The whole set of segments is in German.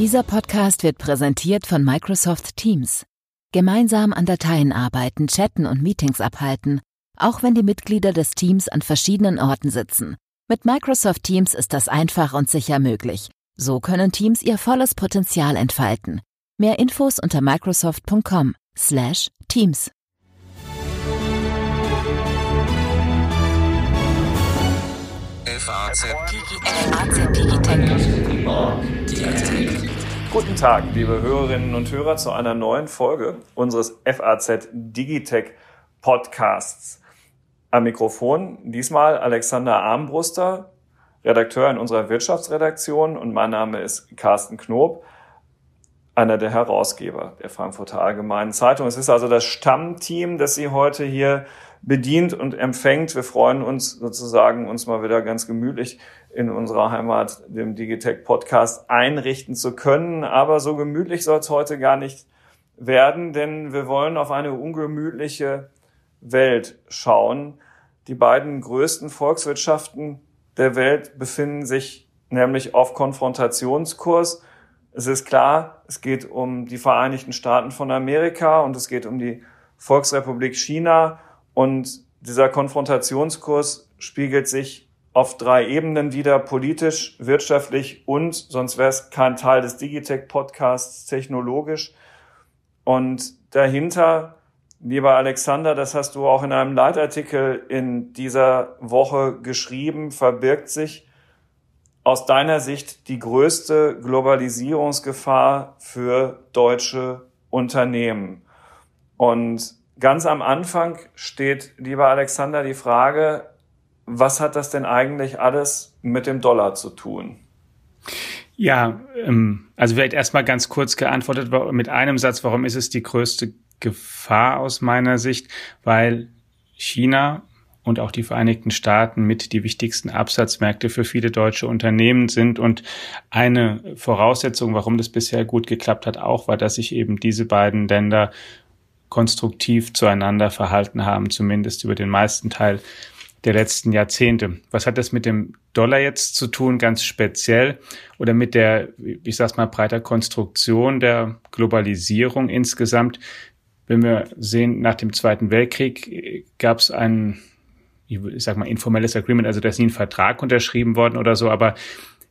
Dieser Podcast wird präsentiert von Microsoft Teams. Gemeinsam an Dateien arbeiten, chatten und Meetings abhalten, auch wenn die Mitglieder des Teams an verschiedenen Orten sitzen. Mit Microsoft Teams ist das einfach und sicher möglich. So können Teams ihr volles Potenzial entfalten. Mehr Infos unter microsoft.com/teams. FAZ Digitech. Guten Tag, liebe Hörerinnen und Hörer, zu einer neuen Folge unseres FAZ Digitech Podcasts. Am Mikrofon diesmal Alexander Armbruster, Redakteur in unserer Wirtschaftsredaktion und mein Name ist Carsten Knob, einer der Herausgeber der Frankfurter Allgemeinen Zeitung. Es ist also das Stammteam, das Sie heute hier bedient und empfängt. Wir freuen uns sozusagen, uns mal wieder ganz gemütlich in unserer Heimat, dem Digitech Podcast, einrichten zu können. Aber so gemütlich soll es heute gar nicht werden, denn wir wollen auf eine ungemütliche Welt schauen. Die beiden größten Volkswirtschaften der Welt befinden sich nämlich auf Konfrontationskurs. Es ist klar, es geht um die Vereinigten Staaten von Amerika und es geht um die Volksrepublik China und dieser Konfrontationskurs spiegelt sich auf drei Ebenen wieder, politisch, wirtschaftlich und, sonst wäre es kein Teil des Digitech-Podcasts, technologisch. Und dahinter, lieber Alexander, das hast du auch in einem Leitartikel in dieser Woche geschrieben, verbirgt sich aus deiner Sicht die größte Globalisierungsgefahr für deutsche Unternehmen. Und Ganz am Anfang steht, lieber Alexander, die Frage, was hat das denn eigentlich alles mit dem Dollar zu tun? Ja, ähm, also vielleicht erstmal ganz kurz geantwortet mit einem Satz, warum ist es die größte Gefahr aus meiner Sicht? Weil China und auch die Vereinigten Staaten mit die wichtigsten Absatzmärkte für viele deutsche Unternehmen sind. Und eine Voraussetzung, warum das bisher gut geklappt hat, auch war, dass sich eben diese beiden Länder konstruktiv zueinander verhalten haben, zumindest über den meisten Teil der letzten Jahrzehnte. Was hat das mit dem Dollar jetzt zu tun, ganz speziell? Oder mit der, ich sag's mal, breiter Konstruktion der Globalisierung insgesamt? Wenn wir sehen, nach dem Zweiten Weltkrieg gab es ein, ich sag mal, informelles Agreement, also da ist nie ein Vertrag unterschrieben worden oder so, aber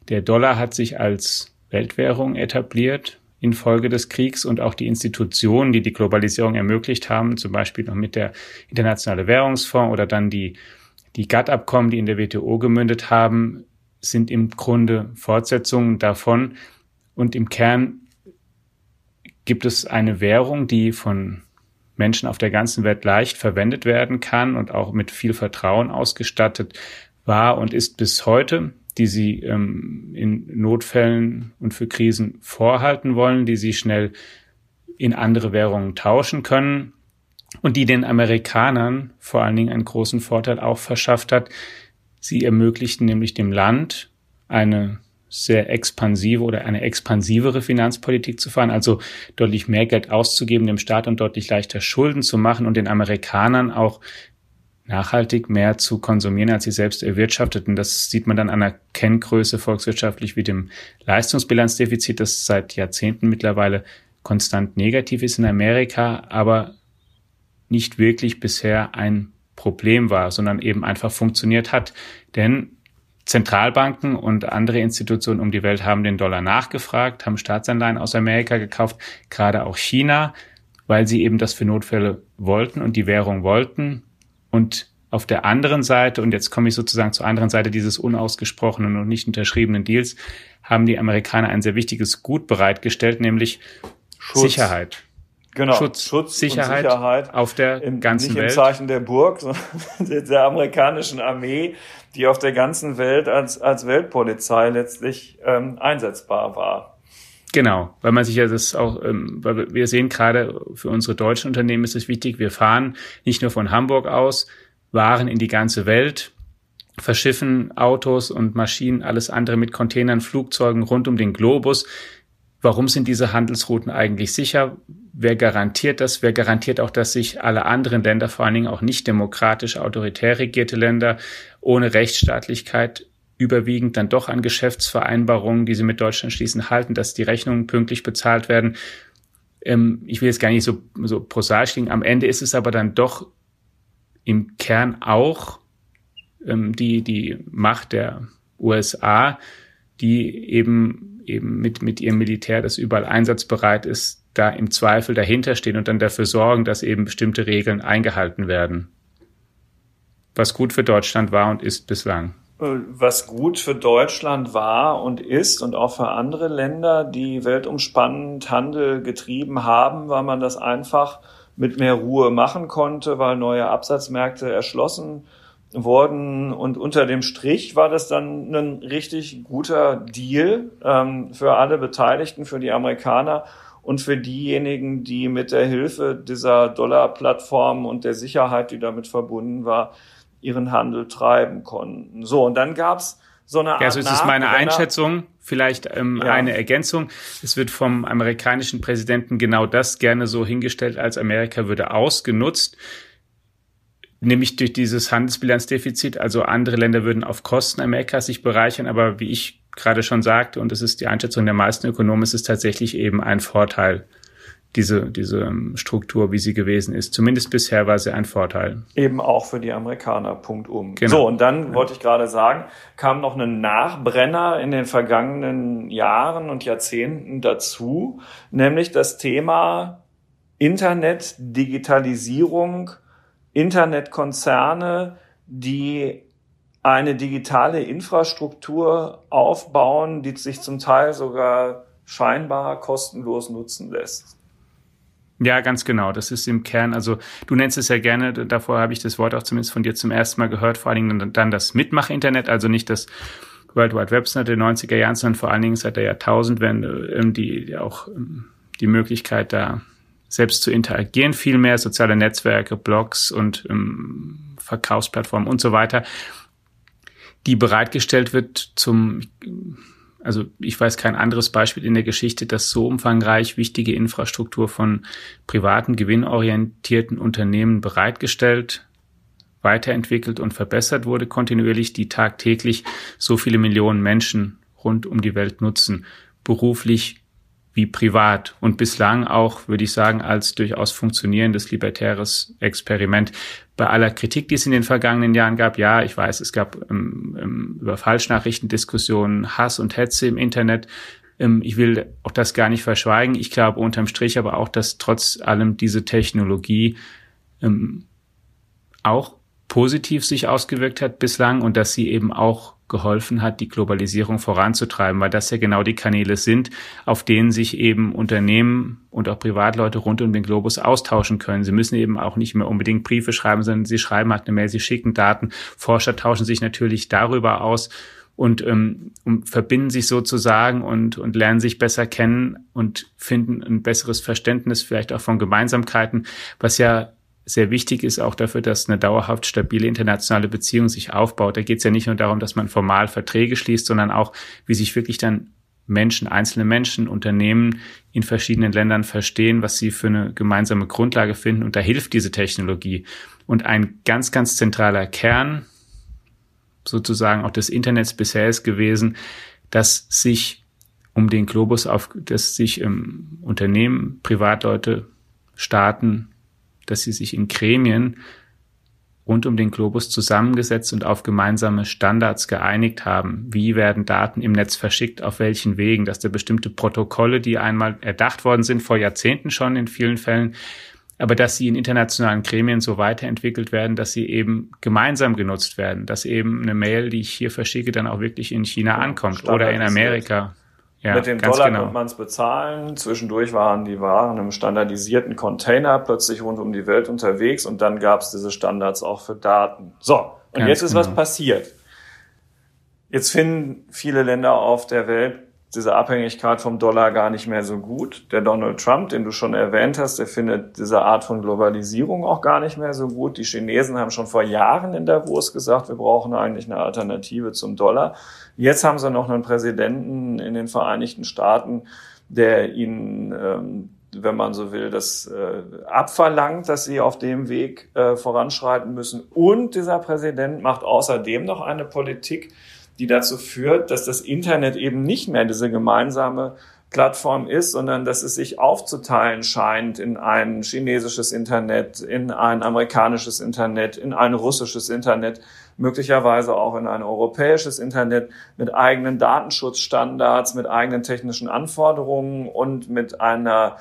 der Dollar hat sich als Weltwährung etabliert, infolge des Kriegs und auch die Institutionen, die die Globalisierung ermöglicht haben, zum Beispiel noch mit der Internationale Währungsfonds oder dann die, die GATT-Abkommen, die in der WTO gemündet haben, sind im Grunde Fortsetzungen davon. Und im Kern gibt es eine Währung, die von Menschen auf der ganzen Welt leicht verwendet werden kann und auch mit viel Vertrauen ausgestattet war und ist bis heute die sie ähm, in Notfällen und für Krisen vorhalten wollen, die sie schnell in andere Währungen tauschen können und die den Amerikanern vor allen Dingen einen großen Vorteil auch verschafft hat. Sie ermöglichten nämlich dem Land eine sehr expansive oder eine expansivere Finanzpolitik zu fahren, also deutlich mehr Geld auszugeben dem Staat und deutlich leichter Schulden zu machen und den Amerikanern auch nachhaltig mehr zu konsumieren, als sie selbst erwirtschafteten. Das sieht man dann an der Kenngröße volkswirtschaftlich wie dem Leistungsbilanzdefizit, das seit Jahrzehnten mittlerweile konstant negativ ist in Amerika, aber nicht wirklich bisher ein Problem war, sondern eben einfach funktioniert hat. Denn Zentralbanken und andere Institutionen um die Welt haben den Dollar nachgefragt, haben Staatsanleihen aus Amerika gekauft, gerade auch China, weil sie eben das für Notfälle wollten und die Währung wollten. Und auf der anderen Seite, und jetzt komme ich sozusagen zur anderen Seite dieses unausgesprochenen und nicht unterschriebenen Deals, haben die Amerikaner ein sehr wichtiges Gut bereitgestellt, nämlich Schutz. Sicherheit. Genau, Schutz, Schutz Sicherheit, Sicherheit, auf der im, ganzen nicht Welt. Nicht im Zeichen der Burg, sondern der amerikanischen Armee, die auf der ganzen Welt als, als Weltpolizei letztlich ähm, einsetzbar war. Genau, weil man sich ja das auch, ähm, weil wir sehen gerade für unsere deutschen Unternehmen ist es wichtig, wir fahren nicht nur von Hamburg aus Waren in die ganze Welt, verschiffen Autos und Maschinen, alles andere mit Containern, Flugzeugen rund um den Globus. Warum sind diese Handelsrouten eigentlich sicher? Wer garantiert das? Wer garantiert auch, dass sich alle anderen Länder, vor allen Dingen auch nicht demokratisch autoritär regierte Länder, ohne Rechtsstaatlichkeit überwiegend dann doch an Geschäftsvereinbarungen, die sie mit Deutschland schließen, halten, dass die Rechnungen pünktlich bezahlt werden. Ähm, ich will jetzt gar nicht so, so prosaisch klingen. Am Ende ist es aber dann doch im Kern auch ähm, die, die Macht der USA, die eben, eben mit, mit ihrem Militär, das überall einsatzbereit ist, da im Zweifel dahinter stehen und dann dafür sorgen, dass eben bestimmte Regeln eingehalten werden. Was gut für Deutschland war und ist bislang. Was gut für Deutschland war und ist und auch für andere Länder, die weltumspannend Handel getrieben haben, weil man das einfach mit mehr Ruhe machen konnte, weil neue Absatzmärkte erschlossen wurden. Und unter dem Strich war das dann ein richtig guter Deal ähm, für alle Beteiligten, für die Amerikaner und für diejenigen, die mit der Hilfe dieser Dollarplattform und der Sicherheit, die damit verbunden war, ihren Handel treiben konnten. So, und dann gab's so eine Art. Ja, so ist es meine Einschätzung. Vielleicht ähm, ja. eine Ergänzung. Es wird vom amerikanischen Präsidenten genau das gerne so hingestellt, als Amerika würde ausgenutzt nämlich durch dieses Handelsbilanzdefizit. Also andere Länder würden auf Kosten Amerikas sich bereichern, aber wie ich gerade schon sagte, und das ist die Einschätzung der meisten Ökonomen, ist es tatsächlich eben ein Vorteil, diese, diese ähm, Struktur, wie sie gewesen ist. Zumindest bisher war sie ein Vorteil. Eben auch für die Amerikaner, Punkt um. Genau. So, und dann ja. wollte ich gerade sagen, kam noch ein Nachbrenner in den vergangenen Jahren und Jahrzehnten dazu, nämlich das Thema Internet, Digitalisierung, Internetkonzerne, die eine digitale Infrastruktur aufbauen, die sich zum Teil sogar scheinbar kostenlos nutzen lässt. Ja, ganz genau. Das ist im Kern, also du nennst es ja gerne, davor habe ich das Wort auch zumindest von dir zum ersten Mal gehört, vor allen Dingen dann das Mitmach-Internet, also nicht das World Wide Web seit den 90er Jahren, sondern vor allen Dingen seit der Jahrtausendwende, ähm, die auch ähm, die Möglichkeit da selbst zu interagieren, viel mehr soziale Netzwerke, Blogs und ähm, Verkaufsplattformen und so weiter, die bereitgestellt wird zum, also ich weiß kein anderes Beispiel in der Geschichte, dass so umfangreich wichtige Infrastruktur von privaten, gewinnorientierten Unternehmen bereitgestellt, weiterentwickelt und verbessert wurde kontinuierlich, die tagtäglich so viele Millionen Menschen rund um die Welt nutzen, beruflich wie privat und bislang auch, würde ich sagen, als durchaus funktionierendes libertäres Experiment. Bei aller Kritik, die es in den vergangenen Jahren gab, ja, ich weiß, es gab ähm, ähm, über Falschnachrichten Diskussionen, Hass und Hetze im Internet. Ähm, ich will auch das gar nicht verschweigen. Ich glaube unterm Strich aber auch, dass trotz allem diese Technologie ähm, auch positiv sich ausgewirkt hat bislang und dass sie eben auch geholfen hat, die Globalisierung voranzutreiben, weil das ja genau die Kanäle sind, auf denen sich eben Unternehmen und auch Privatleute rund um den Globus austauschen können. Sie müssen eben auch nicht mehr unbedingt Briefe schreiben, sondern sie schreiben halt eine Mail, sie schicken Daten. Forscher tauschen sich natürlich darüber aus und ähm, verbinden sich sozusagen und, und lernen sich besser kennen und finden ein besseres Verständnis vielleicht auch von Gemeinsamkeiten, was ja sehr wichtig ist auch dafür, dass eine dauerhaft stabile internationale Beziehung sich aufbaut. Da geht es ja nicht nur darum, dass man formal Verträge schließt, sondern auch, wie sich wirklich dann Menschen, einzelne Menschen, Unternehmen in verschiedenen Ländern verstehen, was sie für eine gemeinsame Grundlage finden. Und da hilft diese Technologie. Und ein ganz, ganz zentraler Kern sozusagen auch des Internets bisher ist gewesen, dass sich um den Globus auf, dass sich ähm, Unternehmen, Privatleute, Staaten, dass sie sich in Gremien rund um den Globus zusammengesetzt und auf gemeinsame Standards geeinigt haben. Wie werden Daten im Netz verschickt, auf welchen Wegen, dass da bestimmte Protokolle, die einmal erdacht worden sind, vor Jahrzehnten schon in vielen Fällen, aber dass sie in internationalen Gremien so weiterentwickelt werden, dass sie eben gemeinsam genutzt werden, dass eben eine Mail, die ich hier verschicke, dann auch wirklich in China ankommt oder in Amerika. Ja, Mit dem Dollar genau. konnte man es bezahlen. Zwischendurch waren die Waren im standardisierten Container plötzlich rund um die Welt unterwegs und dann gab es diese Standards auch für Daten. So, und ganz jetzt ist genau. was passiert. Jetzt finden viele Länder auf der Welt diese Abhängigkeit vom Dollar gar nicht mehr so gut. Der Donald Trump, den du schon erwähnt hast, der findet diese Art von Globalisierung auch gar nicht mehr so gut. Die Chinesen haben schon vor Jahren in Davos gesagt, wir brauchen eigentlich eine Alternative zum Dollar. Jetzt haben sie noch einen Präsidenten in den Vereinigten Staaten, der ihnen, ähm, wenn man so will, das äh, abverlangt, dass sie auf dem Weg äh, voranschreiten müssen. Und dieser Präsident macht außerdem noch eine Politik, die dazu führt, dass das Internet eben nicht mehr diese gemeinsame Plattform ist, sondern dass es sich aufzuteilen scheint in ein chinesisches Internet, in ein amerikanisches Internet, in ein russisches Internet, möglicherweise auch in ein europäisches Internet mit eigenen Datenschutzstandards, mit eigenen technischen Anforderungen und mit einer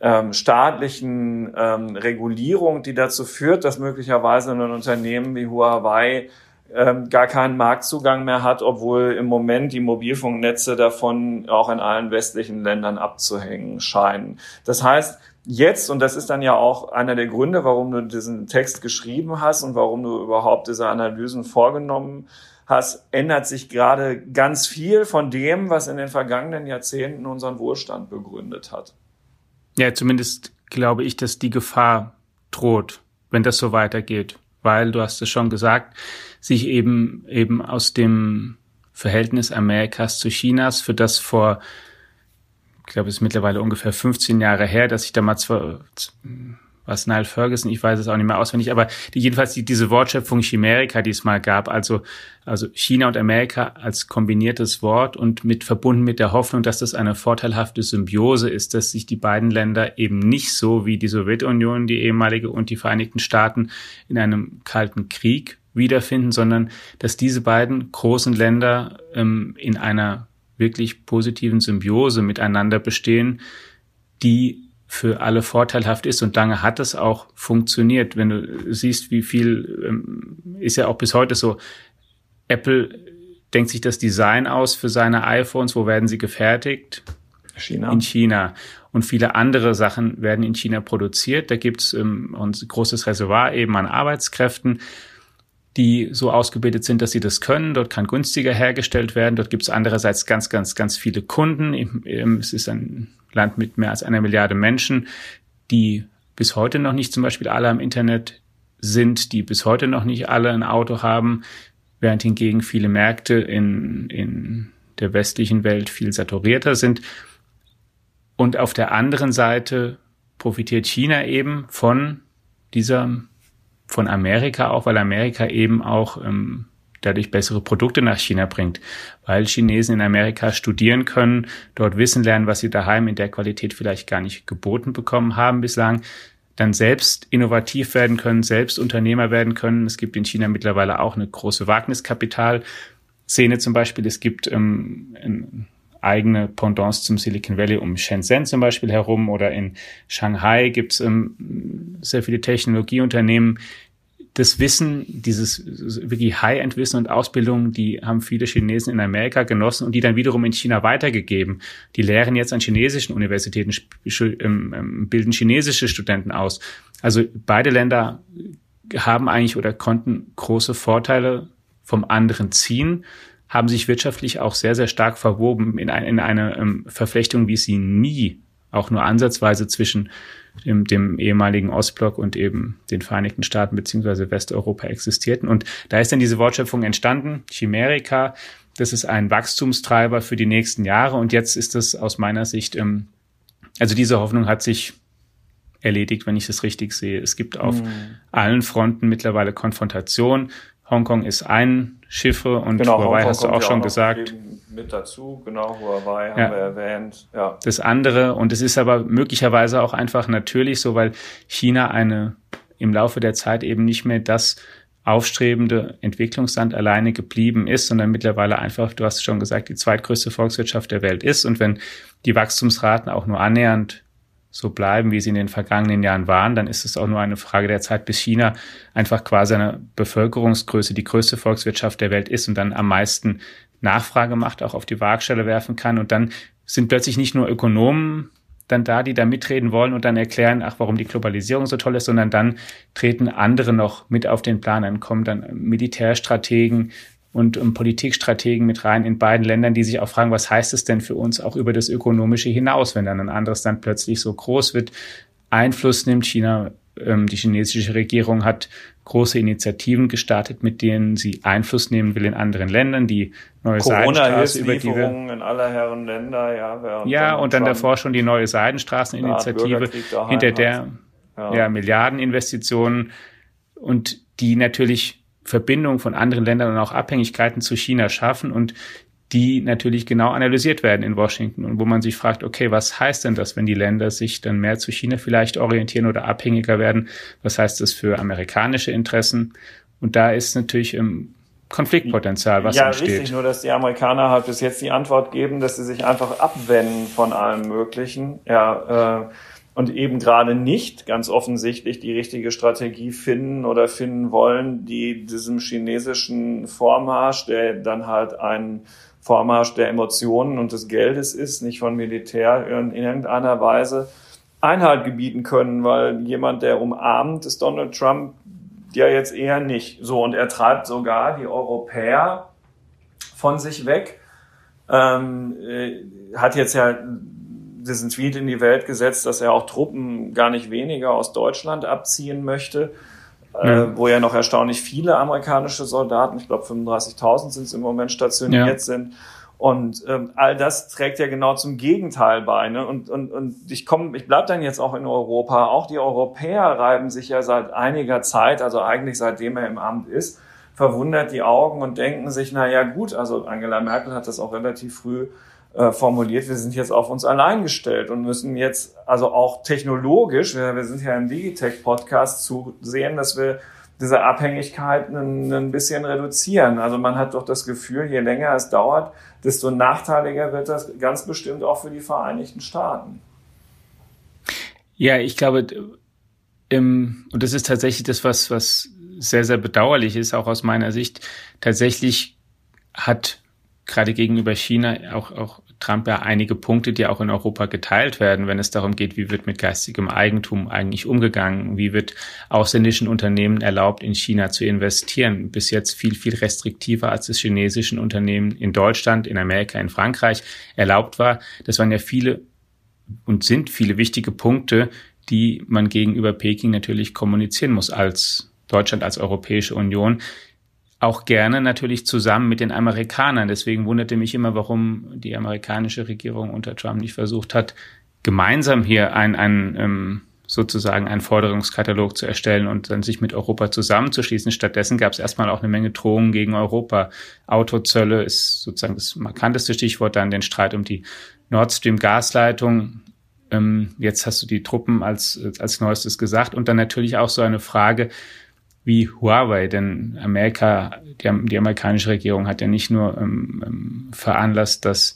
ähm, staatlichen ähm, Regulierung, die dazu führt, dass möglicherweise ein Unternehmen wie Huawei ähm, gar keinen Marktzugang mehr hat, obwohl im Moment die Mobilfunknetze davon auch in allen westlichen Ländern abzuhängen scheinen. Das heißt, jetzt, und das ist dann ja auch einer der Gründe, warum du diesen Text geschrieben hast und warum du überhaupt diese Analysen vorgenommen hast, ändert sich gerade ganz viel von dem, was in den vergangenen Jahrzehnten unseren Wohlstand begründet hat. Ja, zumindest glaube ich, dass die Gefahr droht, wenn das so weitergeht. Weil, du hast es schon gesagt, sich eben, eben aus dem Verhältnis Amerikas zu Chinas, für das vor, ich glaube, es ist mittlerweile ungefähr 15 Jahre her, dass ich da mal zwar, was Nile Ferguson, ich weiß es auch nicht mehr auswendig, aber die, jedenfalls die, diese Wortschöpfung Chimerika, die es mal gab, also, also China und Amerika als kombiniertes Wort und mit verbunden mit der Hoffnung, dass das eine vorteilhafte Symbiose ist, dass sich die beiden Länder eben nicht so wie die Sowjetunion, die ehemalige und die Vereinigten Staaten in einem kalten Krieg wiederfinden, sondern dass diese beiden großen Länder ähm, in einer wirklich positiven Symbiose miteinander bestehen, die für alle vorteilhaft ist und lange hat es auch funktioniert. Wenn du siehst, wie viel ähm, ist ja auch bis heute so, Apple denkt sich das Design aus für seine iPhones, wo werden sie gefertigt? China. In China. Und viele andere Sachen werden in China produziert. Da gibt es ähm, ein großes Reservoir eben an Arbeitskräften, die so ausgebildet sind, dass sie das können. Dort kann günstiger hergestellt werden. Dort gibt es andererseits ganz, ganz, ganz viele Kunden. Es ist ein Land mit mehr als einer Milliarde Menschen, die bis heute noch nicht zum Beispiel alle am Internet sind, die bis heute noch nicht alle ein Auto haben, während hingegen viele Märkte in, in der westlichen Welt viel saturierter sind. Und auf der anderen Seite profitiert China eben von dieser, von Amerika auch, weil Amerika eben auch ähm, dadurch bessere Produkte nach China bringt, weil Chinesen in Amerika studieren können, dort Wissen lernen, was sie daheim in der Qualität vielleicht gar nicht geboten bekommen haben bislang, dann selbst innovativ werden können, selbst Unternehmer werden können. Es gibt in China mittlerweile auch eine große Wagniskapital-Szene zum Beispiel. Es gibt ähm, eigene Pendants zum Silicon Valley um Shenzhen zum Beispiel herum oder in Shanghai gibt es ähm, sehr viele Technologieunternehmen, das Wissen, dieses wirklich High-End-Wissen und Ausbildung, die haben viele Chinesen in Amerika genossen und die dann wiederum in China weitergegeben. Die lehren jetzt an chinesischen Universitäten, ähm, ähm, bilden chinesische Studenten aus. Also beide Länder haben eigentlich oder konnten große Vorteile vom anderen ziehen, haben sich wirtschaftlich auch sehr, sehr stark verwoben in, ein, in eine ähm, Verflechtung, wie sie nie auch nur ansatzweise zwischen dem, dem ehemaligen Ostblock und eben den Vereinigten Staaten beziehungsweise Westeuropa existierten. Und da ist dann diese Wortschöpfung entstanden, Chimerika. Das ist ein Wachstumstreiber für die nächsten Jahre. Und jetzt ist das aus meiner Sicht, ähm, also diese Hoffnung hat sich erledigt, wenn ich das richtig sehe. Es gibt auf mhm. allen Fronten mittlerweile Konfrontation. Hongkong ist ein Schiffe und genau, Huawei Hongkong hast du auch schon gesagt mit dazu, genau, Huawei haben ja. wir erwähnt. Ja. Das andere, und es ist aber möglicherweise auch einfach natürlich so, weil China eine im Laufe der Zeit eben nicht mehr das aufstrebende Entwicklungsland alleine geblieben ist, sondern mittlerweile einfach, du hast schon gesagt, die zweitgrößte Volkswirtschaft der Welt ist. Und wenn die Wachstumsraten auch nur annähernd so bleiben, wie sie in den vergangenen Jahren waren, dann ist es auch nur eine Frage der Zeit, bis China einfach quasi eine Bevölkerungsgröße, die größte Volkswirtschaft der Welt ist und dann am meisten Nachfrage macht, auch auf die Waagstelle werfen kann. Und dann sind plötzlich nicht nur Ökonomen dann da, die da mitreden wollen und dann erklären, ach, warum die Globalisierung so toll ist, sondern dann treten andere noch mit auf den Plan. Dann kommen dann Militärstrategen und um, Politikstrategen mit rein in beiden Ländern, die sich auch fragen, was heißt es denn für uns auch über das Ökonomische hinaus, wenn dann ein anderes Land plötzlich so groß wird, Einfluss nimmt. China ähm, die chinesische Regierung hat große Initiativen gestartet, mit denen sie Einfluss nehmen will in anderen Ländern. Die neue Seidenstraße, über die wir in aller Herren Länder, ja. Ja, und dann davor schon die neue Seidenstraßeninitiative, hinter der ja. ja Milliardeninvestitionen und die natürlich Verbindungen von anderen Ländern und auch Abhängigkeiten zu China schaffen und die natürlich genau analysiert werden in Washington und wo man sich fragt, okay, was heißt denn das, wenn die Länder sich dann mehr zu China vielleicht orientieren oder abhängiger werden? Was heißt das für amerikanische Interessen? Und da ist natürlich im Konfliktpotenzial, was ja, entsteht. Ja, richtig, nur dass die Amerikaner halt bis jetzt die Antwort geben, dass sie sich einfach abwenden von allem Möglichen. Ja, äh, und eben gerade nicht ganz offensichtlich die richtige Strategie finden oder finden wollen, die diesem chinesischen Vormarsch, der dann halt ein Vormarsch der Emotionen und des Geldes ist, nicht von Militär in irgendeiner Weise Einhalt gebieten können, weil jemand, der umarmt, ist Donald Trump ja jetzt eher nicht. So, und er treibt sogar die Europäer von sich weg. Ähm, äh, hat jetzt ja diesen Tweet in die Welt gesetzt, dass er auch Truppen gar nicht weniger aus Deutschland abziehen möchte, äh, ja. äh, wo ja noch erstaunlich viele amerikanische Soldaten, ich glaube 35.000 sind es im Moment stationiert ja. sind. Und ähm, all das trägt ja genau zum Gegenteil bei. Ne? Und, und, und ich komme, ich bleib dann jetzt auch in Europa. Auch die Europäer reiben sich ja seit einiger Zeit, also eigentlich seitdem er im Amt ist, verwundert die Augen und denken sich, na ja gut, also Angela Merkel hat das auch relativ früh äh, formuliert, wir sind jetzt auf uns allein gestellt und müssen jetzt also auch technologisch, wir, sind ja im Digitech-Podcast, zu sehen, dass wir diese Abhängigkeiten ein, ein bisschen reduzieren. Also man hat doch das Gefühl, je länger es dauert, desto nachteiliger wird das ganz bestimmt auch für die Vereinigten Staaten. Ja, ich glaube, im, und das ist tatsächlich das, was, was sehr, sehr bedauerlich ist, auch aus meiner Sicht. Tatsächlich hat gerade gegenüber China auch, auch Trump ja einige Punkte, die auch in Europa geteilt werden, wenn es darum geht, wie wird mit geistigem Eigentum eigentlich umgegangen, wie wird ausländischen Unternehmen erlaubt, in China zu investieren. Bis jetzt viel, viel restriktiver, als es chinesischen Unternehmen in Deutschland, in Amerika, in Frankreich erlaubt war. Das waren ja viele und sind viele wichtige Punkte, die man gegenüber Peking natürlich kommunizieren muss als Deutschland, als Europäische Union auch gerne natürlich zusammen mit den Amerikanern. Deswegen wunderte mich immer, warum die amerikanische Regierung unter Trump nicht versucht hat, gemeinsam hier ein, ein ähm, sozusagen einen Forderungskatalog zu erstellen und dann sich mit Europa zusammenzuschließen. Stattdessen gab es erstmal auch eine Menge Drohungen gegen Europa. Autozölle ist sozusagen das markanteste Stichwort, dann den Streit um die Nord Stream Gasleitung. Ähm, jetzt hast du die Truppen als, als neuestes gesagt und dann natürlich auch so eine Frage, wie Huawei, denn Amerika, die, die amerikanische Regierung hat ja nicht nur ähm, ähm, veranlasst, dass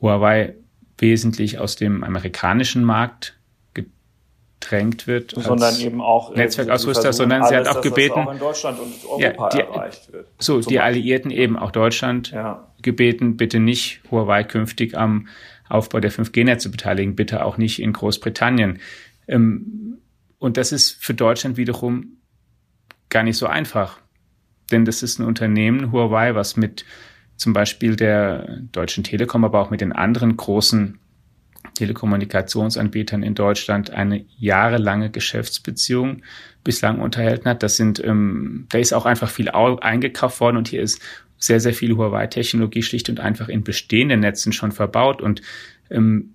Huawei wesentlich aus dem amerikanischen Markt gedrängt wird, sondern eben auch Netzwerkausrüster, sondern sie hat auch gebeten, auch in ja, die, erreicht wird. So, die Alliierten eben auch Deutschland ja. gebeten, bitte nicht Huawei künftig am Aufbau der 5G-Netze beteiligen, bitte auch nicht in Großbritannien. Ähm, und das ist für Deutschland wiederum gar nicht so einfach. Denn das ist ein Unternehmen, Huawei, was mit zum Beispiel der Deutschen Telekom, aber auch mit den anderen großen Telekommunikationsanbietern in Deutschland eine jahrelange Geschäftsbeziehung bislang unterhalten hat. Das sind, ähm, da ist auch einfach viel eingekauft worden und hier ist sehr, sehr viel Huawei-Technologie schlicht und einfach in bestehenden Netzen schon verbaut. Und ähm,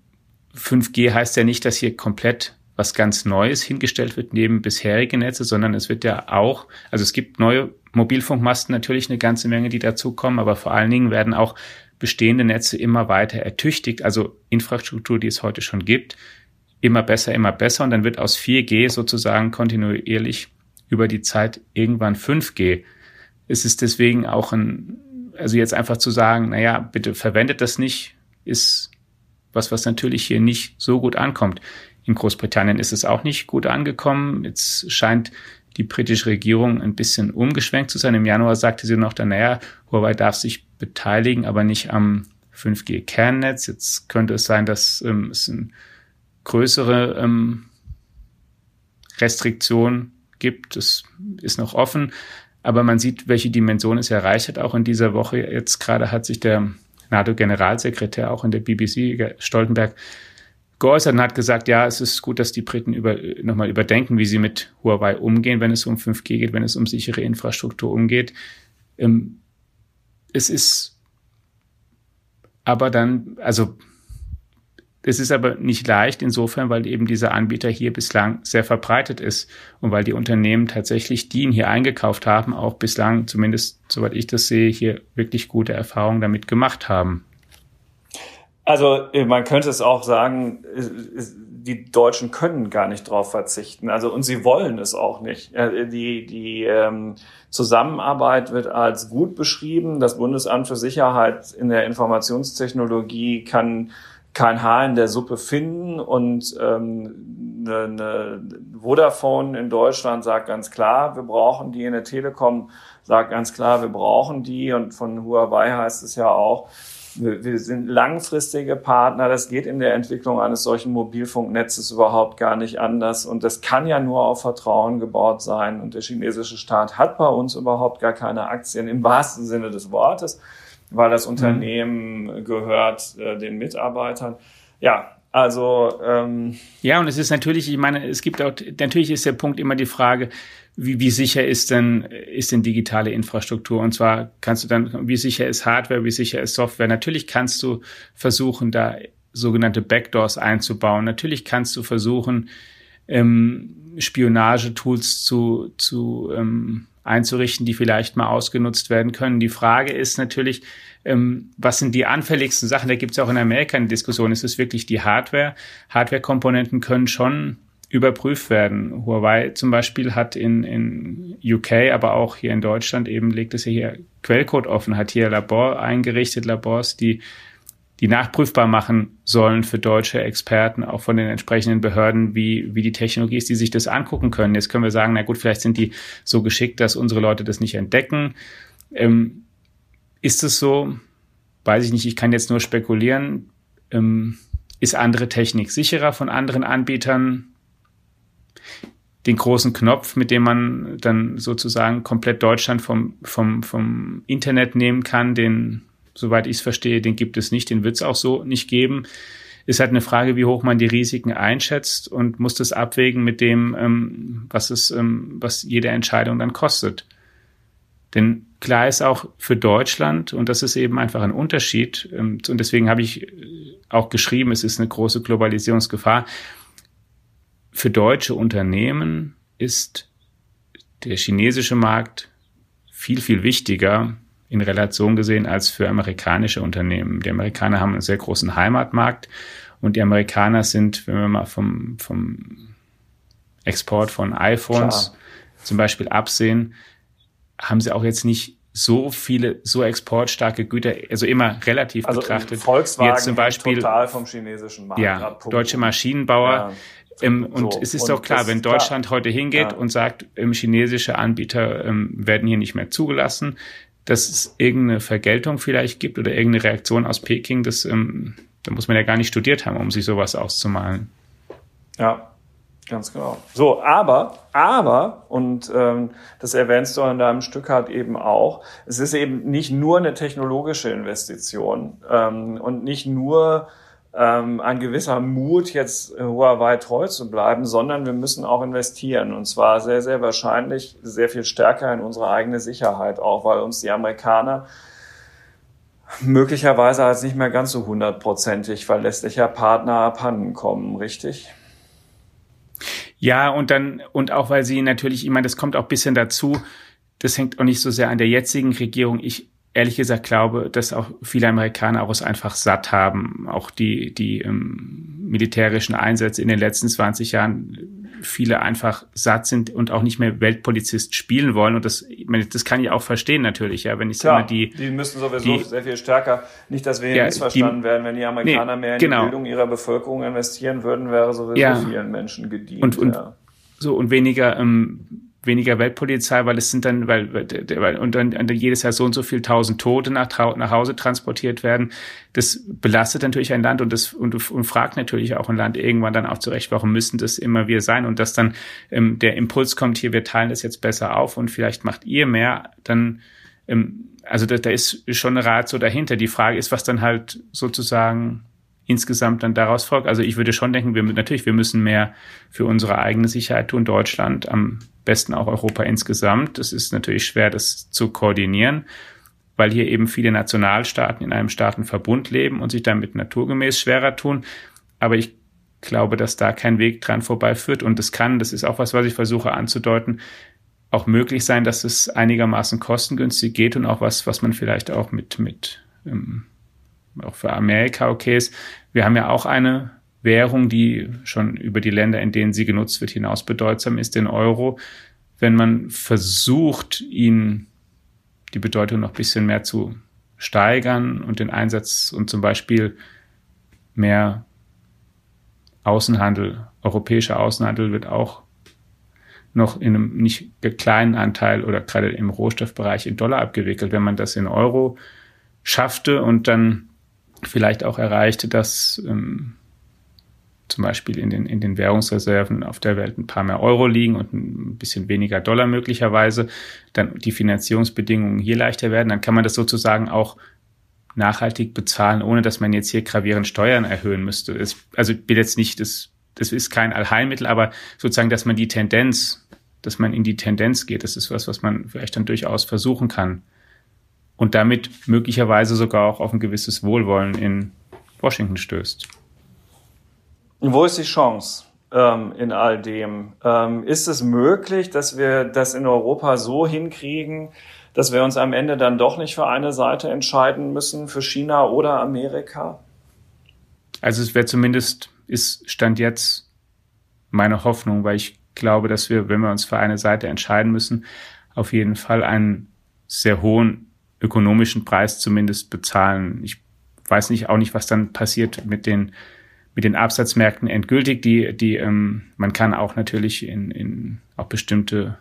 5G heißt ja nicht, dass hier komplett was ganz Neues hingestellt wird neben bisherige Netze, sondern es wird ja auch, also es gibt neue Mobilfunkmasten natürlich eine ganze Menge, die dazukommen, aber vor allen Dingen werden auch bestehende Netze immer weiter ertüchtigt, also Infrastruktur, die es heute schon gibt, immer besser, immer besser und dann wird aus 4G sozusagen kontinuierlich über die Zeit irgendwann 5G. Es ist deswegen auch ein, also jetzt einfach zu sagen, naja, bitte verwendet das nicht, ist was, was natürlich hier nicht so gut ankommt. In Großbritannien ist es auch nicht gut angekommen. Jetzt scheint die britische Regierung ein bisschen umgeschwenkt zu sein. Im Januar sagte sie noch, dann, naja, Huawei darf sich beteiligen, aber nicht am 5G-Kernnetz. Jetzt könnte es sein, dass ähm, es eine größere ähm, Restriktion gibt. Das ist noch offen. Aber man sieht, welche Dimension es erreicht hat. Auch in dieser Woche jetzt gerade hat sich der NATO-Generalsekretär auch in der BBC, Stoltenberg, geäußert und hat gesagt, ja, es ist gut, dass die Briten über, nochmal überdenken, wie sie mit Huawei umgehen, wenn es um 5G geht, wenn es um sichere Infrastruktur umgeht. Ähm, es ist aber dann, also es ist aber nicht leicht insofern, weil eben dieser Anbieter hier bislang sehr verbreitet ist und weil die Unternehmen tatsächlich, die ihn hier eingekauft haben, auch bislang, zumindest soweit ich das sehe, hier wirklich gute Erfahrungen damit gemacht haben. Also man könnte es auch sagen, die Deutschen können gar nicht darauf verzichten. Also und sie wollen es auch nicht. Die, die ähm, Zusammenarbeit wird als gut beschrieben. Das Bundesamt für Sicherheit in der Informationstechnologie kann kein Haar in der Suppe finden und ähm, eine, eine Vodafone in Deutschland sagt ganz klar, wir brauchen die, eine Telekom sagt ganz klar, wir brauchen die und von Huawei heißt es ja auch, wir, sind langfristige Partner. Das geht in der Entwicklung eines solchen Mobilfunknetzes überhaupt gar nicht anders. Und das kann ja nur auf Vertrauen gebaut sein. Und der chinesische Staat hat bei uns überhaupt gar keine Aktien im wahrsten Sinne des Wortes, weil das mhm. Unternehmen gehört äh, den Mitarbeitern. Ja, also ähm, ja, und es ist natürlich, ich meine, es gibt auch natürlich ist der Punkt immer die Frage, wie, wie sicher ist denn, ist denn digitale Infrastruktur? Und zwar kannst du dann, wie sicher ist Hardware, wie sicher ist Software? Natürlich kannst du versuchen, da sogenannte Backdoors einzubauen. Natürlich kannst du versuchen, ähm, Spionagetools zu, zu ähm, einzurichten, die vielleicht mal ausgenutzt werden können. Die Frage ist natürlich, ähm, was sind die anfälligsten Sachen? Da gibt es auch in Amerika eine Diskussion. Ist es wirklich die Hardware? Hardware-Komponenten können schon überprüft werden. Huawei zum Beispiel hat in, in UK, aber auch hier in Deutschland eben legt es ja hier Quellcode offen, hat hier Labor eingerichtet, Labors, die die nachprüfbar machen sollen für deutsche Experten, auch von den entsprechenden Behörden, wie, wie die Technologie ist, die sich das angucken können. Jetzt können wir sagen, na gut, vielleicht sind die so geschickt, dass unsere Leute das nicht entdecken. Ähm, ist es so? Weiß ich nicht, ich kann jetzt nur spekulieren. Ähm, ist andere Technik sicherer von anderen Anbietern? Den großen Knopf, mit dem man dann sozusagen komplett Deutschland vom, vom, vom Internet nehmen kann, den, soweit ich es verstehe, den gibt es nicht, den wird es auch so nicht geben. Ist halt eine Frage, wie hoch man die Risiken einschätzt und muss das abwägen mit dem, ähm, was es, ähm, was jede Entscheidung dann kostet. Denn klar ist auch für Deutschland, und das ist eben einfach ein Unterschied, ähm, und deswegen habe ich auch geschrieben, es ist eine große Globalisierungsgefahr, für deutsche Unternehmen ist der chinesische Markt viel, viel wichtiger in Relation gesehen als für amerikanische Unternehmen. Die Amerikaner haben einen sehr großen Heimatmarkt und die Amerikaner sind, wenn wir mal vom, vom Export von iPhones Klar. zum Beispiel absehen, haben sie auch jetzt nicht so viele, so exportstarke Güter, also immer relativ also betrachtet. Volkswagen jetzt zum Beispiel total vom chinesischen Markt. Ja, deutsche Maschinenbauer. Ja ähm, und so. es ist doch klar, wenn Deutschland klar. heute hingeht ja. und sagt, ähm, chinesische Anbieter ähm, werden hier nicht mehr zugelassen, dass es irgendeine Vergeltung vielleicht gibt oder irgendeine Reaktion aus Peking, das, ähm, da muss man ja gar nicht studiert haben, um sich sowas auszumalen. Ja, ganz genau. So, aber, aber, und ähm, das erwähnst du in deinem Stück halt eben auch, es ist eben nicht nur eine technologische Investition ähm, und nicht nur ähm, ein gewisser Mut, jetzt Huawei treu zu bleiben, sondern wir müssen auch investieren. Und zwar sehr, sehr wahrscheinlich sehr viel stärker in unsere eigene Sicherheit auch, weil uns die Amerikaner möglicherweise als nicht mehr ganz so hundertprozentig verlässlicher Partner abhanden kommen, richtig? Ja, und dann, und auch weil sie natürlich, ich meine, das kommt auch bisschen dazu, das hängt auch nicht so sehr an der jetzigen Regierung. Ich ehrlich gesagt glaube, dass auch viele Amerikaner auch es einfach satt haben. Auch die, die ähm, militärischen Einsätze in den letzten 20 Jahren viele einfach satt sind und auch nicht mehr Weltpolizist spielen wollen. Und das, ich meine, das kann ich auch verstehen natürlich, ja, wenn ich Klar, immer die. Die müssen sowieso die, sehr viel stärker, nicht, dass wir ja, missverstanden die, werden, wenn die Amerikaner nee, mehr in genau. die Bildung ihrer Bevölkerung investieren würden, wäre sowieso ja. vielen Menschen gedient. Und, und ja. so und weniger ähm, weniger Weltpolizei, weil es sind dann, weil, weil und dann, dann jedes Jahr so und so viel tausend Tote nach, nach Hause transportiert werden. Das belastet natürlich ein Land und das und, und fragt natürlich auch ein Land irgendwann dann auch zurecht, warum müssen das immer wir sein und dass dann ähm, der Impuls kommt hier, wir teilen das jetzt besser auf und vielleicht macht ihr mehr, dann ähm, also da, da ist schon eine Rat so dahinter. Die Frage ist, was dann halt sozusagen insgesamt dann daraus folgt. Also ich würde schon denken, wir natürlich, wir müssen mehr für unsere eigene Sicherheit tun. Deutschland am besten auch Europa insgesamt. Es ist natürlich schwer, das zu koordinieren, weil hier eben viele Nationalstaaten in einem Staatenverbund leben und sich damit naturgemäß schwerer tun. aber ich glaube, dass da kein Weg dran vorbeiführt. Und es kann, das ist auch was, was ich versuche anzudeuten, auch möglich sein, dass es einigermaßen kostengünstig geht und auch was, was man vielleicht auch mit, mit ähm, auch für Amerika okay ist. Wir haben ja auch eine Währung, die schon über die Länder, in denen sie genutzt wird, hinaus bedeutsam ist, den Euro. Wenn man versucht, ihn die Bedeutung noch ein bisschen mehr zu steigern und den Einsatz und zum Beispiel mehr Außenhandel, europäischer Außenhandel wird auch noch in einem nicht kleinen Anteil oder gerade im Rohstoffbereich in Dollar abgewickelt. Wenn man das in Euro schaffte und dann vielleicht auch erreichte, dass ähm, zum Beispiel in den, in den Währungsreserven auf der Welt ein paar mehr Euro liegen und ein bisschen weniger Dollar möglicherweise, dann die Finanzierungsbedingungen hier leichter werden, dann kann man das sozusagen auch nachhaltig bezahlen, ohne dass man jetzt hier gravierend Steuern erhöhen müsste. Es, also ich bin jetzt nicht, das, das ist kein Allheilmittel, aber sozusagen, dass man die Tendenz, dass man in die Tendenz geht, das ist was, was man vielleicht dann durchaus versuchen kann. Und damit möglicherweise sogar auch auf ein gewisses Wohlwollen in Washington stößt. Wo ist die Chance ähm, in all dem? Ähm, ist es möglich, dass wir das in Europa so hinkriegen, dass wir uns am Ende dann doch nicht für eine Seite entscheiden müssen, für China oder Amerika? Also es wäre zumindest, ist Stand jetzt meine Hoffnung, weil ich glaube, dass wir, wenn wir uns für eine Seite entscheiden müssen, auf jeden Fall einen sehr hohen ökonomischen Preis zumindest bezahlen. Ich weiß nicht auch nicht, was dann passiert mit den mit den Absatzmärkten endgültig. Die die ähm, man kann auch natürlich in, in auch bestimmte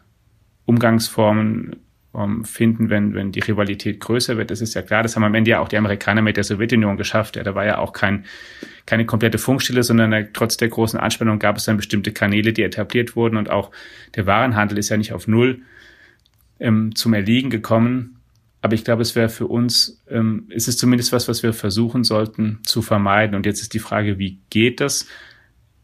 Umgangsformen um, finden, wenn, wenn die Rivalität größer wird. Das ist ja klar. Das haben am Ende ja auch die Amerikaner mit der Sowjetunion geschafft. Ja, da war ja auch kein, keine komplette Funkstille, sondern da, trotz der großen Anspannung gab es dann bestimmte Kanäle, die etabliert wurden und auch der Warenhandel ist ja nicht auf Null ähm, zum Erliegen gekommen. Aber ich glaube, es wäre für uns, ähm, ist es zumindest was, was wir versuchen sollten zu vermeiden. Und jetzt ist die Frage, wie geht das?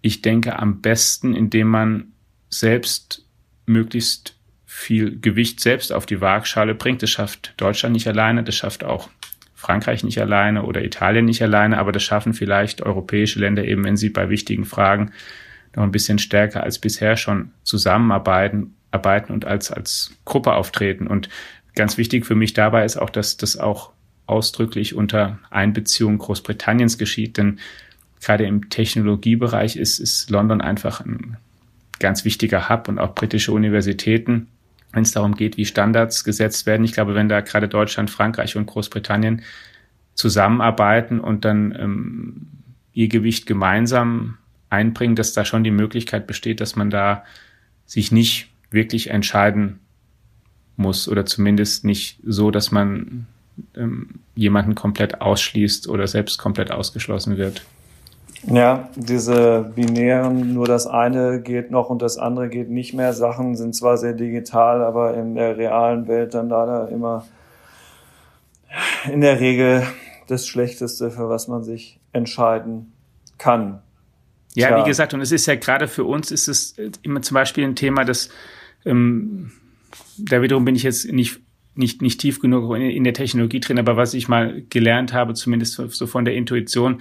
Ich denke am besten, indem man selbst möglichst viel Gewicht selbst auf die Waagschale bringt. Das schafft Deutschland nicht alleine, das schafft auch Frankreich nicht alleine oder Italien nicht alleine, aber das schaffen vielleicht europäische Länder eben, wenn sie bei wichtigen Fragen noch ein bisschen stärker als bisher schon zusammenarbeiten arbeiten und als, als Gruppe auftreten. Und ganz wichtig für mich dabei ist auch, dass das auch ausdrücklich unter Einbeziehung Großbritanniens geschieht, denn gerade im Technologiebereich ist, ist London einfach ein ganz wichtiger Hub und auch britische Universitäten wenn es darum geht, wie Standards gesetzt werden. Ich glaube, wenn da gerade Deutschland, Frankreich und Großbritannien zusammenarbeiten und dann ähm, ihr Gewicht gemeinsam einbringen, dass da schon die Möglichkeit besteht, dass man da sich nicht wirklich entscheiden muss oder zumindest nicht so, dass man ähm, jemanden komplett ausschließt oder selbst komplett ausgeschlossen wird. Ja, diese binären, nur das eine geht noch und das andere geht nicht mehr. Sachen sind zwar sehr digital, aber in der realen Welt dann leider immer in der Regel das Schlechteste, für was man sich entscheiden kann. Ja, Tja. wie gesagt, und es ist ja gerade für uns ist es immer zum Beispiel ein Thema, das ähm, da wiederum bin ich jetzt nicht nicht nicht tief genug in, der Technologie drin, aber was ich mal gelernt habe, zumindest so von der Intuition,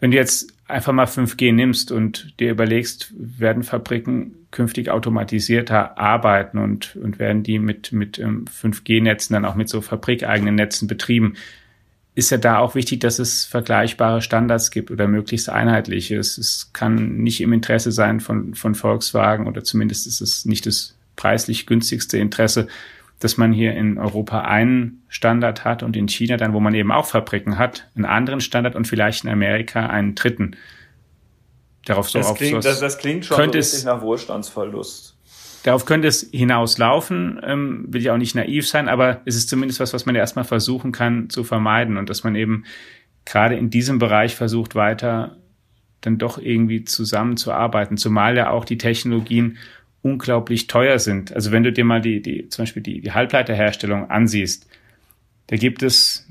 wenn du jetzt einfach mal 5G nimmst und dir überlegst, werden Fabriken künftig automatisierter arbeiten und, und werden die mit, mit 5G-Netzen ähm, dann auch mit so fabrikeigenen Netzen betrieben, ist ja da auch wichtig, dass es vergleichbare Standards gibt oder möglichst einheitliche. Es, es kann nicht im Interesse sein von, von Volkswagen oder zumindest ist es nicht das preislich günstigste Interesse, dass man hier in Europa einen Standard hat und in China dann, wo man eben auch Fabriken hat, einen anderen Standard und vielleicht in Amerika einen dritten. Darauf so das, klingt, das, das klingt schon könnte so es, nach Wohlstandsverlust. Darauf könnte es hinauslaufen, ähm, will ich auch nicht naiv sein, aber es ist zumindest was, was man erstmal versuchen kann zu vermeiden und dass man eben gerade in diesem Bereich versucht, weiter dann doch irgendwie zusammenzuarbeiten, zumal ja auch die Technologien unglaublich teuer sind. Also wenn du dir mal die, die zum Beispiel die, die Halbleiterherstellung ansiehst, da gibt es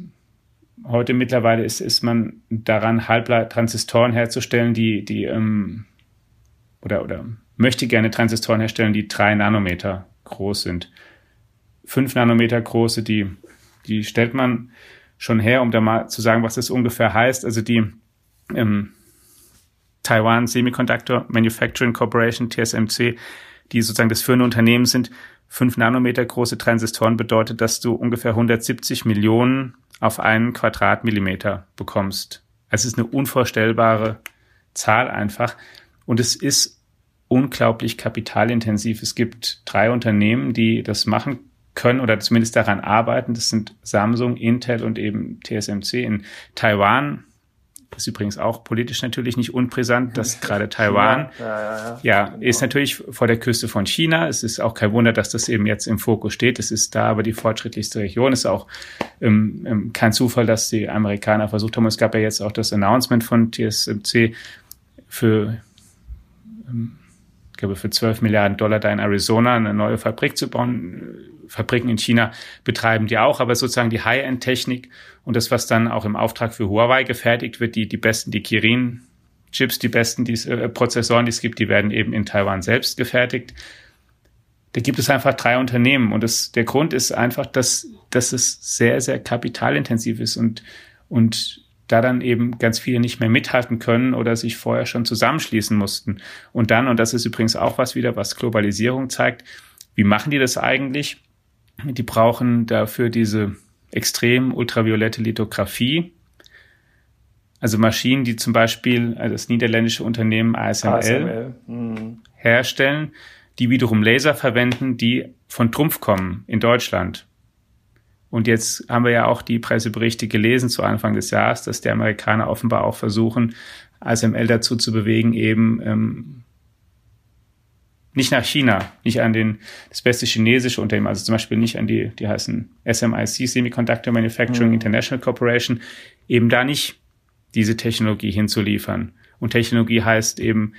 heute mittlerweile ist, ist man daran, Halbleitertransistoren herzustellen, die, die ähm, oder, oder möchte gerne Transistoren herstellen, die drei Nanometer groß sind. Fünf Nanometer große, die, die stellt man schon her, um da mal zu sagen, was das ungefähr heißt. Also die ähm, Taiwan Semiconductor Manufacturing Corporation, TSMC, die sozusagen das führende Unternehmen sind. Fünf Nanometer große Transistoren bedeutet, dass du ungefähr 170 Millionen auf einen Quadratmillimeter bekommst. Es ist eine unvorstellbare Zahl einfach. Und es ist unglaublich kapitalintensiv. Es gibt drei Unternehmen, die das machen können oder zumindest daran arbeiten. Das sind Samsung, Intel und eben TSMC in Taiwan. Das ist übrigens auch politisch natürlich nicht unbrisant, dass gerade Taiwan ja, ja, ja, ja genau. ist natürlich vor der Küste von China. Es ist auch kein Wunder, dass das eben jetzt im Fokus steht. Es ist da aber die fortschrittlichste Region. Es ist auch ähm, ähm, kein Zufall, dass die Amerikaner versucht haben. Es gab ja jetzt auch das Announcement von TSMC für ähm, glaube, für 12 Milliarden Dollar da in Arizona eine neue Fabrik zu bauen Fabriken in China betreiben die auch, aber sozusagen die High-End-Technik und das, was dann auch im Auftrag für Huawei gefertigt wird, die, die besten, die Kirin Chips, die besten die, äh, Prozessoren, die es gibt, die werden eben in Taiwan selbst gefertigt. Da gibt es einfach drei Unternehmen und das, der Grund ist einfach, dass, dass es sehr, sehr kapitalintensiv ist und, und da dann eben ganz viele nicht mehr mithalten können oder sich vorher schon zusammenschließen mussten. Und dann, und das ist übrigens auch was wieder, was Globalisierung zeigt, wie machen die das eigentlich? Die brauchen dafür diese extrem ultraviolette Lithografie. Also Maschinen, die zum Beispiel also das niederländische Unternehmen ASML, ASML. Mhm. herstellen, die wiederum Laser verwenden, die von Trumpf kommen in Deutschland. Und jetzt haben wir ja auch die Presseberichte gelesen zu Anfang des Jahres, dass die Amerikaner offenbar auch versuchen, ASML dazu zu bewegen, eben ähm, nicht nach China, nicht an den, das beste chinesische Unternehmen, also zum Beispiel nicht an die, die heißen SMIC, Semiconductor Manufacturing mhm. International Corporation, eben da nicht diese Technologie hinzuliefern. Und Technologie heißt eben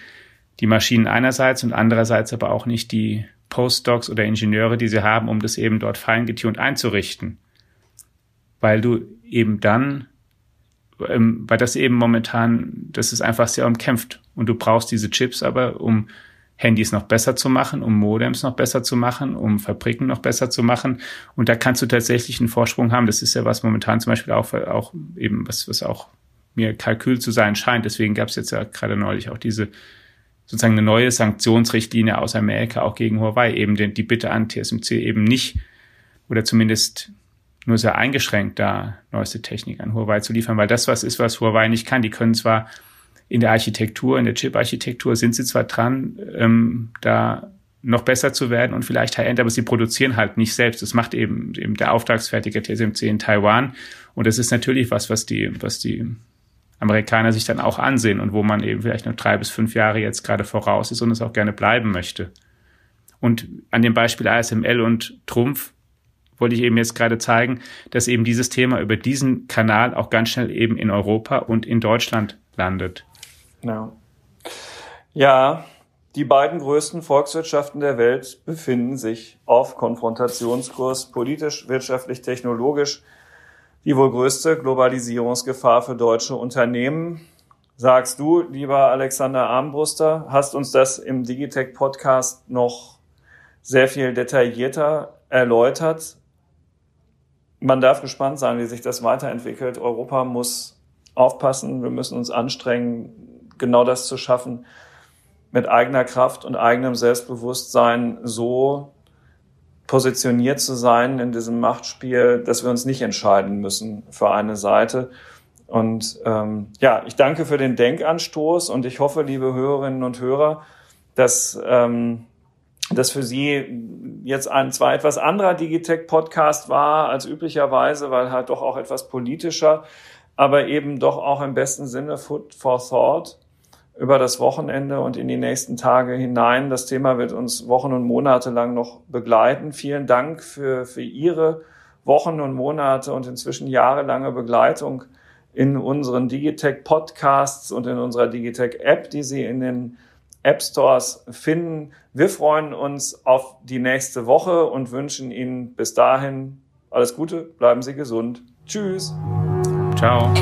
die Maschinen einerseits und andererseits aber auch nicht die Postdocs oder Ingenieure, die sie haben, um das eben dort feingetunt einzurichten. Weil du eben dann, ähm, weil das eben momentan, das ist einfach sehr umkämpft. Und du brauchst diese Chips aber, um Handys noch besser zu machen, um Modems noch besser zu machen, um Fabriken noch besser zu machen. Und da kannst du tatsächlich einen Vorsprung haben. Das ist ja was momentan zum Beispiel auch, auch eben, was, was auch mir Kalkül zu sein scheint. Deswegen gab es jetzt ja gerade neulich auch diese sozusagen eine neue Sanktionsrichtlinie aus Amerika auch gegen Huawei, eben den, die Bitte an TSMC eben nicht oder zumindest nur sehr eingeschränkt da neueste Technik an Huawei zu liefern, weil das was ist, was Huawei nicht kann. Die können zwar in der Architektur, in der Chip-Architektur sind sie zwar dran, ähm, da noch besser zu werden und vielleicht High-End, aber sie produzieren halt nicht selbst. Das macht eben, eben der Auftragsfertiger TSMC in Taiwan. Und das ist natürlich was, was die, was die Amerikaner sich dann auch ansehen und wo man eben vielleicht noch drei bis fünf Jahre jetzt gerade voraus ist und es auch gerne bleiben möchte. Und an dem Beispiel ASML und Trumpf wollte ich eben jetzt gerade zeigen, dass eben dieses Thema über diesen Kanal auch ganz schnell eben in Europa und in Deutschland landet. Ja. ja, die beiden größten Volkswirtschaften der Welt befinden sich auf Konfrontationskurs, politisch, wirtschaftlich, technologisch. Die wohl größte Globalisierungsgefahr für deutsche Unternehmen. Sagst du, lieber Alexander Armbruster, hast uns das im Digitech Podcast noch sehr viel detaillierter erläutert. Man darf gespannt sein, wie sich das weiterentwickelt. Europa muss aufpassen, wir müssen uns anstrengen, genau das zu schaffen, mit eigener Kraft und eigenem Selbstbewusstsein so positioniert zu sein in diesem Machtspiel, dass wir uns nicht entscheiden müssen für eine Seite. Und ähm, ja, ich danke für den Denkanstoß und ich hoffe, liebe Hörerinnen und Hörer, dass ähm, das für Sie jetzt ein zwar etwas anderer Digitech-Podcast war als üblicherweise, weil halt doch auch etwas politischer, aber eben doch auch im besten Sinne Food for Thought über das Wochenende und in die nächsten Tage hinein. Das Thema wird uns Wochen und Monate lang noch begleiten. Vielen Dank für, für Ihre Wochen und Monate und inzwischen jahrelange Begleitung in unseren Digitech Podcasts und in unserer Digitech App, die Sie in den App Stores finden. Wir freuen uns auf die nächste Woche und wünschen Ihnen bis dahin alles Gute, bleiben Sie gesund. Tschüss. Ciao.